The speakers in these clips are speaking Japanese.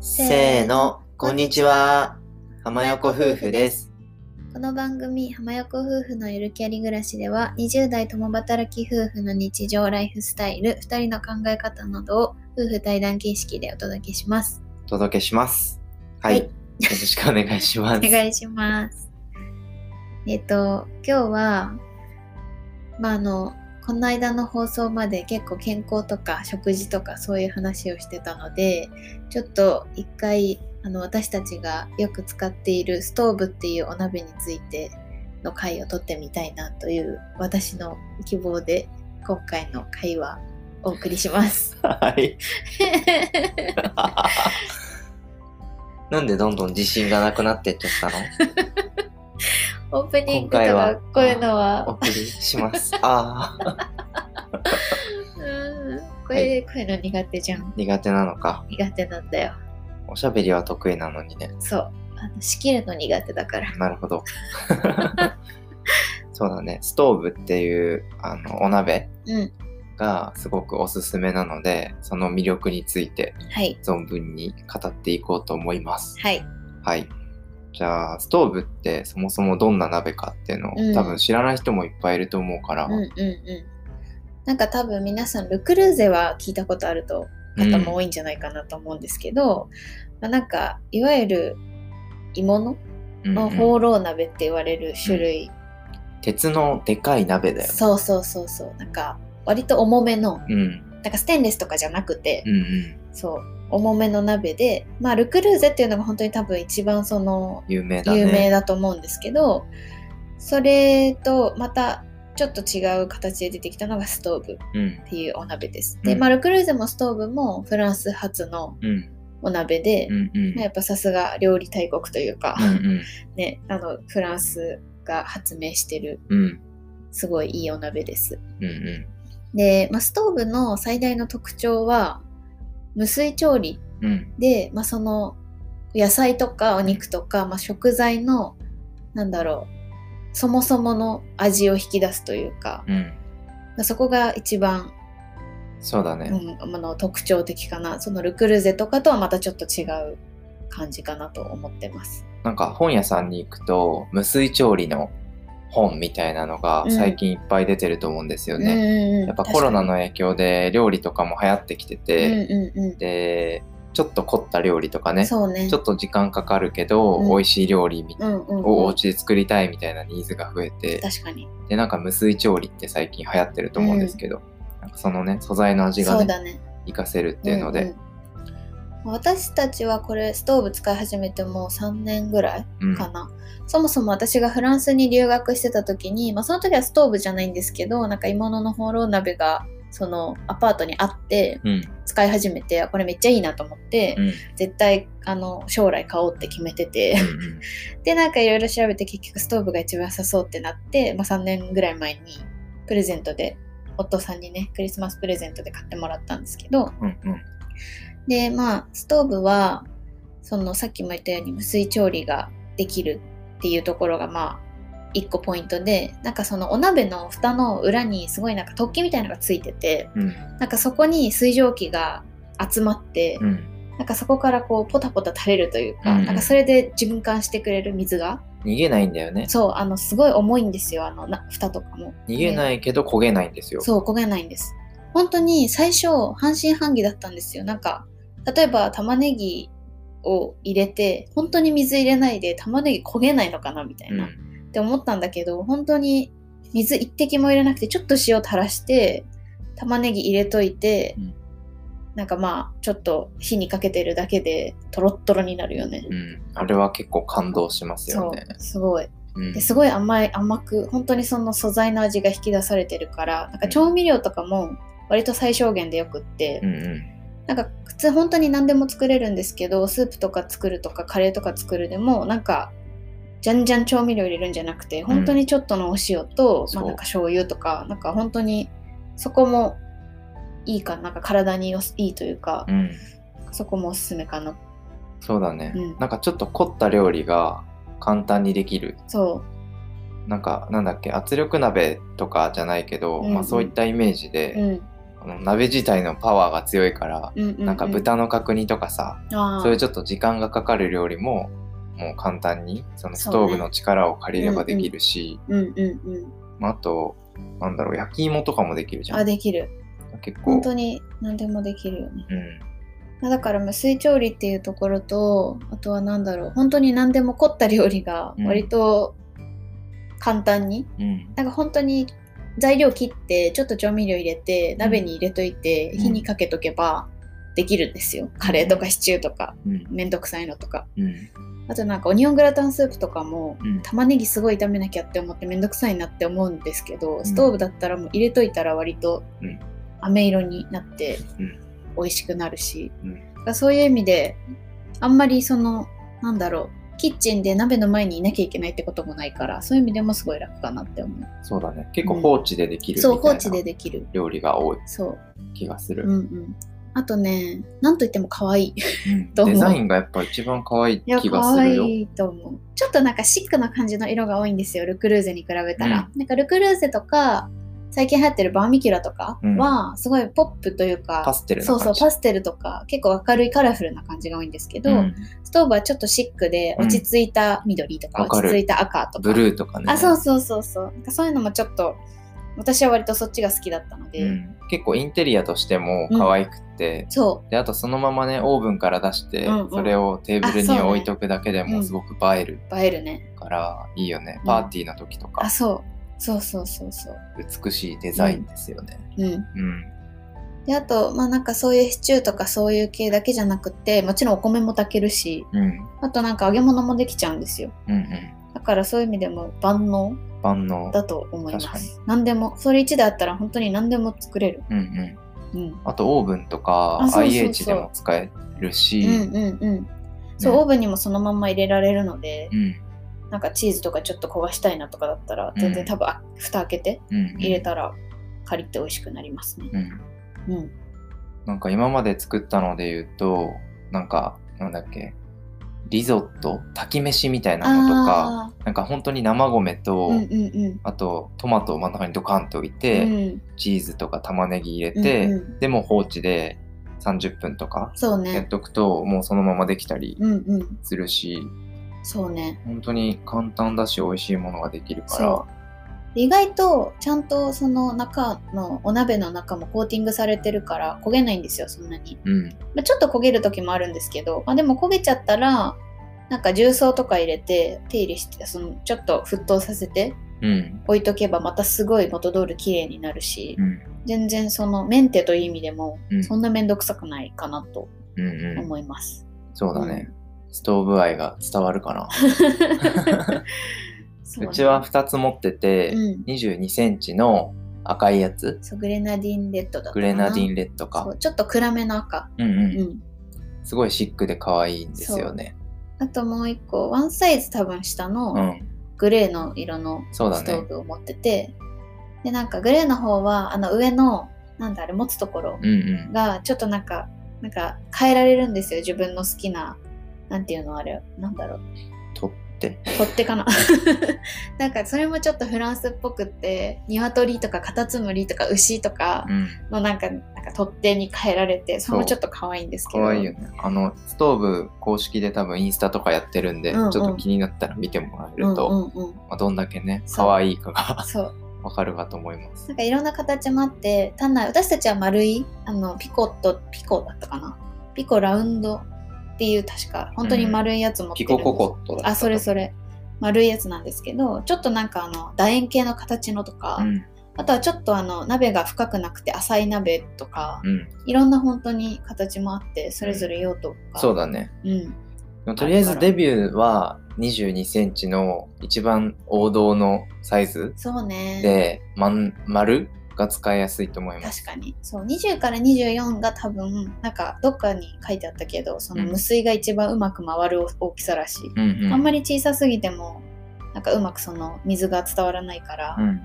せーの、こんにちは。浜横夫婦です。この番組「浜横夫婦のゆるキャリ暮らし」では20代共働き夫婦の日常ライフスタイル2人の考え方などを夫婦対談形式でお届けしますお届けします。はい。はいよろしくお願いします。お願いしますえっと今日はまああのこの間の放送まで結構健康とか食事とかそういう話をしてたのでちょっと一回あの私たちがよく使っているストーブっていうお鍋についての回を撮ってみたいなという私の希望で今回の回はお送りします。はい。なんでどんどん自信がなくなってっちゃったの？オープニングとかこういうのおは、送りします。ああ、うんこれ、こういうの苦手じゃん。苦手なのか。苦手なんだよ。おしゃべりは得意なのにね。そう。あの仕切るの苦手だから。なるほど。そうだね。ストーブっていうあのお鍋うん。がすごくおすすめなので、その魅力についてはい。存分に語っていこうと思います。はい。はい。じゃあ、ストーブってそもそもどんな鍋かっていうのを、うん多分知らない人もいっぱいいると思うから、うんうんうん。なんか多分皆さん、ルクルーゼは聞いたことあると方も多いんじゃないかなと思うんですけど、まあ、なんか、いわゆる鋳物うんうんのホーロー鍋って言われる種類、鉄のでかい鍋だよ。そうそうそうそう。なんか、割と重めの、うん。なんかステンレスとかじゃなくて、うんうん。そう、重めの鍋で、まあ、ルクルーゼっていうのが本当に多分一番その、有名だね。有名だと思うんですけど、それとまたちょっと違う形で出てきたのがストーブうん。っていうお鍋です。で、うんまあ、ルクルーゼもストーブもフランス発のうん。お鍋で、うんうん。まあやっぱさすが料理大国というか。ね、あのフランスが発明してるうん。すごいいいお鍋です。うんうん。で、まあ、ストーブの最大の特徴は無水調理うん。で、まあ、その野菜とかお肉とか、まあ、食材のなんだろうそもそもの味を引き出すというか、うん。まあ、そこが一番、そうだね。うん、あの特徴的かなそのルクルーゼとかとはまたちょっと違う感じかなと思ってます。なんか本屋さんに行くと、無水調理の本みたいなのがうん。最近いっぱい出てると思うんですよね。うんうんうん。やっぱコロナの確影響で料理とかも流行ってきてて、うんうんうで、ちょっと凝った料理とかん、ね、ね。ちょっと時間かかるけど、うん。美味しい料理をお家で作りたいみたいなニーズが増えて、確かに。で、なんか無水調理って最近流行ってると思うんですけど、なんかそのね、素材の味がね、ね。活かせるっていうので、んん私たちはこれストーブ使い始めてもう3年ぐらいうん。かな、そもそも私がフランスに留学してた時に、まあ、その時はストーブじゃないんですけどなんか鋳物のホーロー鍋がそのアパートにあってうん、使い始めてあこれめっちゃいいなと思って、うん、絶対あの将来買おうって決めててうん、でなんかいろいろ調べて結局ストーブが一番良さそうってなって、まあ、3年ぐらい前にプレゼントで夫さんにねクリスマスプレゼントで買ってもらったんですけどうん、うん、でまあストーブはそのさっきも言ったように無水調理ができるっていうところがまあ一個ポイントでなんかそのお鍋の蓋の裏にすごいなんか突起みたいなのがついててうん、なんかそこに水蒸気が集まって、うん、なんかそこからこうポタポタ垂れるというか、うん。なんかそれで循環してくれる水が逃げないんだよね。そうあのすごい重いんですよあのな蓋とかも。逃げないけど焦げないんですよ。そう焦げないんです。本当に最初半信半疑だったんですよ。なんか例えば玉ねぎを入れて本当に水入れないで玉ねぎ焦げないのかなみたいな、っうん、て思ったんだけど本当に水一滴も入れなくてちょっと塩垂らして玉ねぎ入れといて、うん。なんかまあちょっと火にかけてるだけでトロットロになるよね、うん、あれは結構感動しますよね。すごい。うん。ですごい甘い甘く本当にその素材の味が引き出されてるからなんか調味料とかも割と最小限でよくって、うんうんなんか普通本当に何でも作れるんですけどスープとか作るとかカレーとか作るでもなんかじゃんじゃん調味料入れるんじゃなくて本当にちょっとのお塩と、まそう。あなんか醤油とかなんか本当にそこもいいかなんか体によすいいというか、うん、そこもおすすめかな。そうだね、うん。なんかちょっと凝った料理が簡単にできる。そなんかなんだっけ圧力鍋とかじゃないけど、うんうん。まあ、そういったイメージで、う、うん、の鍋自体のパワーが強いから、うんうんうん。なんか豚の角煮とかさ、そういうちょっと時間がかかる料理ももう簡単にそのストーブの力を借りればできるし、うんうんうんまあ、あとなんだろう焼き芋とかもできるじゃあんできる。結構。本当に何でもできるよね。うん。まあだから無水調理っていうところとあとは何だろう本当に何でも凝った料理が割と簡単に、うん。なんか本当に材料切ってちょっと調味料入れて鍋に入れといて、うん。火にかけとけばできるんですよ。カレーとかシチューとかうん。めんどくさいのとか。うん。あとなんかオニオングラタンスープとかも、うん。玉ねぎすごい炒めなきゃって思ってめんどくさいなって思うんですけど、ストーブだったらもう入れといたら割とうん。飴色になってうん。美味しくなるし、うん。だからそういう意味であんまりそのなんだろうキッチンで鍋の前にいなきゃいけないってこともないからそういう意味でもすごい楽かなって思う。そうだね結構放置でできるそいうな放置でできる。料理が多いそう。気がする、うんうん。あとね、なんといっても可愛い。デザインがやっぱ一番可愛い気が可するよ愛いと思う。ちょっとなんかシックな感じの色が多いんですよ、ルクルーゼに比べたら。なんかルクルーゼとか、最近流行ってるバーミキュラとかは、すごいポップというか、パステルなそうそう、パステルとか、結構明るいカラフルな感じが多いんですけど、うん。ストーブはちょっとシックで落ち着いた緑とか、わかる。落ち着いた赤とか。ブルーとかね。あ、そうそうそうそう。そういうのもちょっと、私は割とそっちが好きだったので、うん。結構インテリアとしても可愛くって、そであとそのままねオーブンから出して、うんうん。それをテーブルに置いとくだけでもすごく映えるう、映えるね。からいいよね、うんパーティーの時とか。あ、そう。そうそうそうそう。美しいデザインですよねうん。うんで、あと、まあなんかそういうシチューとかそういう系だけじゃなくて、もちろんお米も炊けるし、うんあとなんか揚げ物もできちゃうんですよ。うんうんだからそういう意味でも万能万能だと思います。何でも、それ1であったら本当に何でも作れる。うんうんうん。あとオーブンとかうそうそう IH でも使えるし、うんうんうん。そう、ねオーブンにもそのまんま入れられるので、うんなんかチーズとかちょっと焦がしたいなとかだったら、全然多分、あ蓋開けて入れたらカリって美味しくなりますね。うんうん。なんか今まで作ったので言うとなんかなんだっけリゾット炊き飯みたいなのとかあなんか本当に生米と、あ、うんうんうん。あとトマトを真ん中にドカンと置いて、うんチーズとか玉ねぎ入れて、うんうんでも放置で30分とかそうやっね。とくともうそのままできたりうんうん。そうね。本当に簡単だし美味しいものができるから。意外とちゃんとその中のお鍋の中もコーティングされてるから焦げないんですよそんなに、うん。まあ、ちょっと焦げる時もあるんですけど、まあ、でも焦げちゃったらなんか重曹とか入れて手入れしてそのちょっと沸騰させてうん。置いとけばまたすごい元通り綺麗になるし、うん。全然そのメンテという意味でもうん。そんなめんどくさくないかなとうんうん。思います、そうだね、ストーブ愛が伝わるかな。そうね。うちは2つ持ってて、うん。2 2センチの赤いやつ。グレナディンレッドだグレナディンレッドそかうちょっと暗めの赤。うんうん、うん。すごいシックで可愛いんですよね。あともう一個ワンサイズ多分下の、うん。グレーの色のストーブを持ってて、でなんかグレーの方はあの上のなんだあれ持つところうんうん。がちょっとなんかなんか変えられるんですよ自分の好きななんていうのあれ。なんだろう。取って。取っ手かな。なんかそれもちょっとフランスっぽくって鶏とかカタツムリとか牛とかうん。のなんかなんか取っ手に変えられてそれもちょっと可愛いんですけど。可愛いよね。あのストーブ公式で多分インスタとかやってるんで、うんうん。ちょっと気になったら見てもらえうんると、うんうんまあ、どんだけね可愛いかがそう。わかるかと思います。なんかいろんな形もあって単なる私たちは丸いあのピコットピコだったかな。ピコラウンドっていう確か本当に丸いやつ持ってピるんです、コココットあそれそれ。れ丸いやつなんですけどちょっとなんかあの楕円形の形のとか、うん。あとはちょっとあの鍋が深くなくて浅い鍋とか、うん。いろんな本当に形もあってそれぞれ用途が、そうだね。うん。とりあえずデビューは2 2センチの一番王道のサイズそうね。で、まん丸が使いやすいと思います。確かにそう20から24が多分なんかどっかに書いてあったけどそのうん無水が一番うまく回る大きさらしい、うんうん、あんまり小さすぎてもなんかうまくその水が伝わらないから、うん、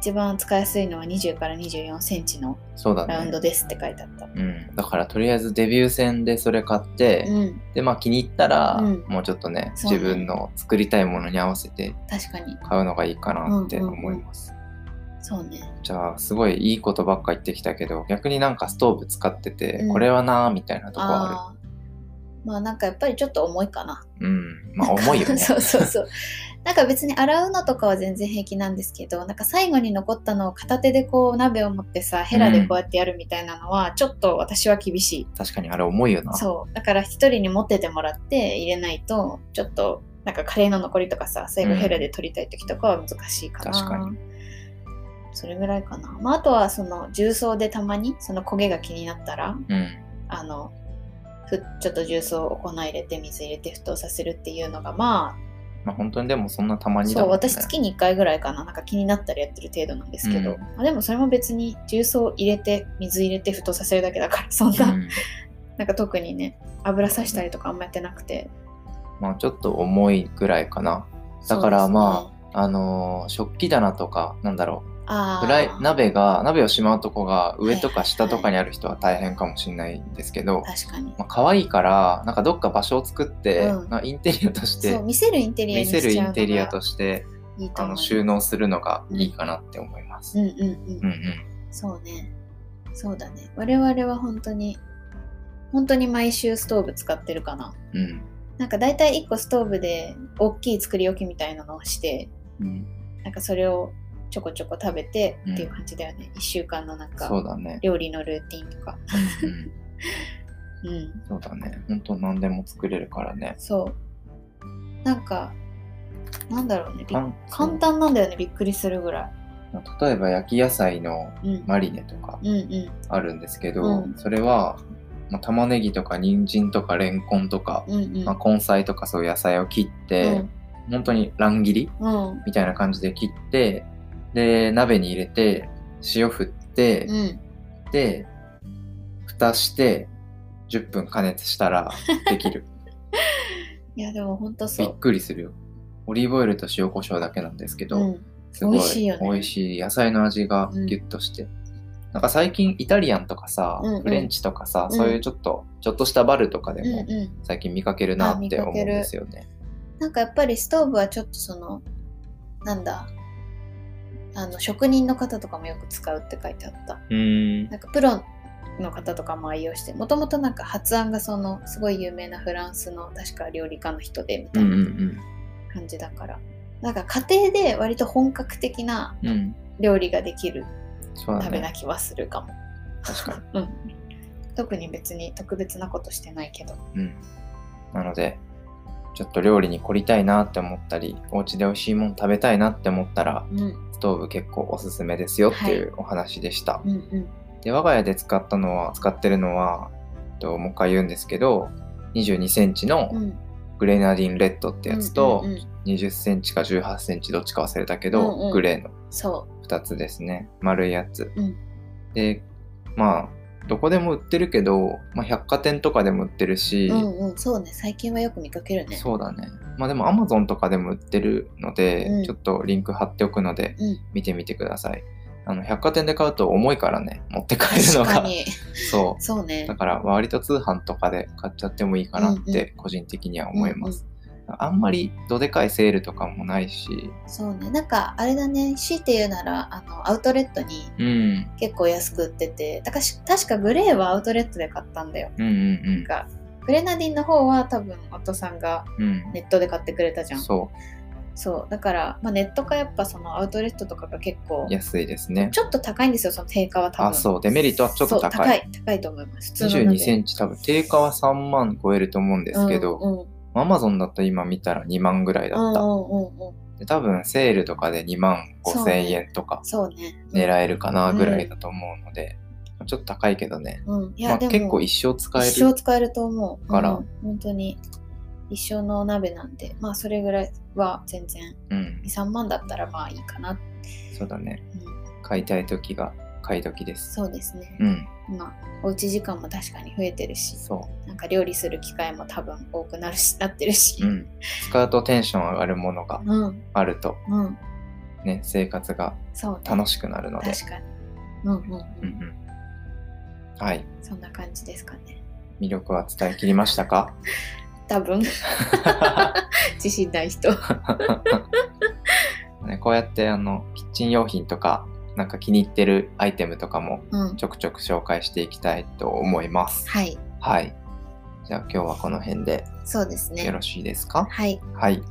一番使いやすいのは20から24センチの。ラウンドですって書いてあった。うん、だからとりあえずデビュー戦でそれ買って、うん、でまあ気に入ったら、うんもうちょっとね自分の作りたいものに合わせて確かに。買うのがいいかなって思います。そうね。じゃあすごいいいことばっか言ってきたけど逆になんかストーブ使ってて、うん。これはなーみたいなとこああー。まあなんかやっぱりちょっと重いかな。るうん。まあ重いよね。そうそうそう。なんか別に洗うのとかは全然平気なんですけどなんか最後に残ったのを片手でこう鍋を持ってさヘラでこうやってやるみたいなのはちょっと私は厳しい、確かにあれ重いよな。そう。だから一人に持っててもらって入れないとちょっとなんかカレーの残りとかさ最後うんヘラで取りたい時とかは難しいかな、確かにそれぐらいかな、まあ、あとはその重曹でたまにその焦げが気になったらうん。あのふちょっと重曹を粉入れて水入れて沸騰させるっていうのがままあ本当にでもそんなたまあにね。そう私月に1回ぐらいかな。なんか気になったらやってる程度なんですけど、うん。まあ、でもそれも別に重曹入れて水入れて沸騰させるだけだからそんな、うん。なんか特にね油さしたりとかあんまやってなくて。まあちょっと重いぐらいかな。だからまああのー食器棚とかなんだろあうフライー鍋が鍋をしまうとこが上とか下とかにある人は大変かもしれないんですけど、確かに。まあ可愛いからなんかどっか場所を作って、うん。まあインテリアとして見せるインテリアに見せるインテリアとしていいと思う。あの収納するのがいいかなって思います。うん。うんうん、うん。うんそうね。そうだね。我々は本当に本当に毎週ストーブ使ってるかな。うん。なんか大体1個ストーブで大きい作り置きみたいなのをしてうん、なんかそれをちょこちょこ食べてうん。っていう感じだよね、1週間のなんかそうだね。料理のルーティンとか。うんうん、うん。そうだね。本当何でも作れるからね。そう。なんかなんだろうね。簡単なんだよね。びっくりするぐら例えば焼き野菜のい、うん、マリネとかうんうん。あるんですけど、うん。それは、まあ、玉ねぎとか人参とかレンコンとか、うんうん。まあ、根菜とかそういう野菜を切って、本当に乱切りうんうん。みたいな感じで切ってで鍋に入れて塩振って、うん。で蓋して10分加熱したら できる。いやでも本当そびっうくりするよ。オリーブオイルと塩コショウだけなんですけど、うん。すごい。美味しいよね。美味しい。野菜の味がギュッとして、なんか最近イタリアンとかさ、うんうん。フレンチとかさ、うん。そういうちょっとちょっとしたバルとかでもうんうん。最近見かけるなって思うんですよね。なんかやっぱりストーブはちょっとそのなんだあの職人の方とかもよく使うって書いてあった。うん。なんかプロの方とかも愛用してもともとなんか発案がそのすごい有名なフランスの確か料理家の人でみたういな感じだから、なんか家庭で割と本格的な料理ができるそうだね。食べな気はするかも、確かに。うん。特に別に特別なことしてないけど。うん、なのでちょっと料理に凝りたいなって思ったりお家で美味しいもの食べたいなって思ったらうん。ストーブ結構おすすめですよっていうお話でした。うんうん。で我が家で使ったのは使ってるのはえっともう一回言うんですけど22センチのうん。グレナディンレッドってやつと、うんうんうん。20センチか18センチどっちか忘れたけど、うんうん。グレーのそ2つですね。丸いやつ、うん。でまあどこでも売ってるけど、まあ、百貨店とかでも売ってるし、ううんうんそうね。最近はよく見かけるね。そうだね。まあでも Amazon とかでも売ってるので、うん。ちょっとリンク貼っておくのでうん。見てみてください。あの百貨店で買うと重いからね持って帰るのが。確かに。そそうね。うだから割と通販とかで買っちゃってもいいかなっうんうて個人的には思います、あんまりどでかいセールとかもないし。そうね。なんかあれだね。強いて言うならあのアウトレットにうん。結構安く売ってて。だからし確かグレーはアウトレットで買ったんだよ。うんうんなんかグレナディンの方は多分夫さんがうんうんネットで買ってくれたじゃん。そう。そだから、まあ、ネットかやっぱそのアウトレットとかが結構う安いですね。ちょっと高いんですよその定価は多分。あそう。デメリットはちょっと高い。高い。高いと思います。普通の22鍋センチ多分。定価は3万超えると思うんですけど、うんうんアマゾンだと今見たら2万ぐらいだった、うんうんうん多分セールとかで2万5そうね千円とかそうね。狙えるかなぐらいだと思うので、ちょっと高いけどね、うん。いや、まあ、でも結構一生使える一生使えると思う。から。うん。本当に一生のお鍋なんでまあそれぐらいは全然。うん。23万だったらまあいいかな、そうだね。うん、買いたい時が買い時です。そうですね、うん。まあおうち時間も確かに増えてるしそなんか料理する機会も多分多くなるしなってるし。う、うん、使うとテンション上がるものがうん。あるとうん。ね生活が楽しくなるので、確かに。うんうんうん、うんうん、はい。そんな感じですかね。魅力は伝えきりましたか？多分。自信ない人。ね、こうやってあのキッチン用品とかなんか気に入ってるアイテムとかもうんちょくちょく紹介していきたいと思います。はいはい。じゃあ今日はこの辺でそうですねよろしいですか、はいはい。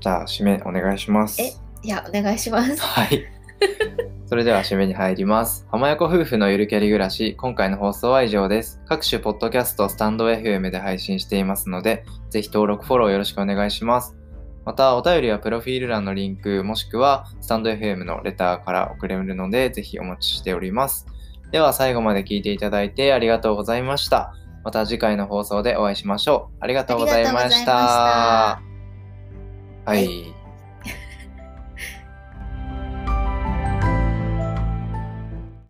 じゃあ締めお願いします。え？いやお願いしますはい。それでは締めに入ります。浜横夫婦のゆるキャリ暮らし、今回の放送は以上です。各種ポッドキャスト、スタンド FM で配信していますので、ぜひ登録、フォローよろしくお願いします。また、お便りはプロフィール欄のリンク、もしくはスタンド FM のレターから送れるので、ぜひお待ちしております。では、最後まで聞いていただいてありがとうございました。また次回の放送でお会いしましょう。ありがとうございました。ありがとうございましたはい。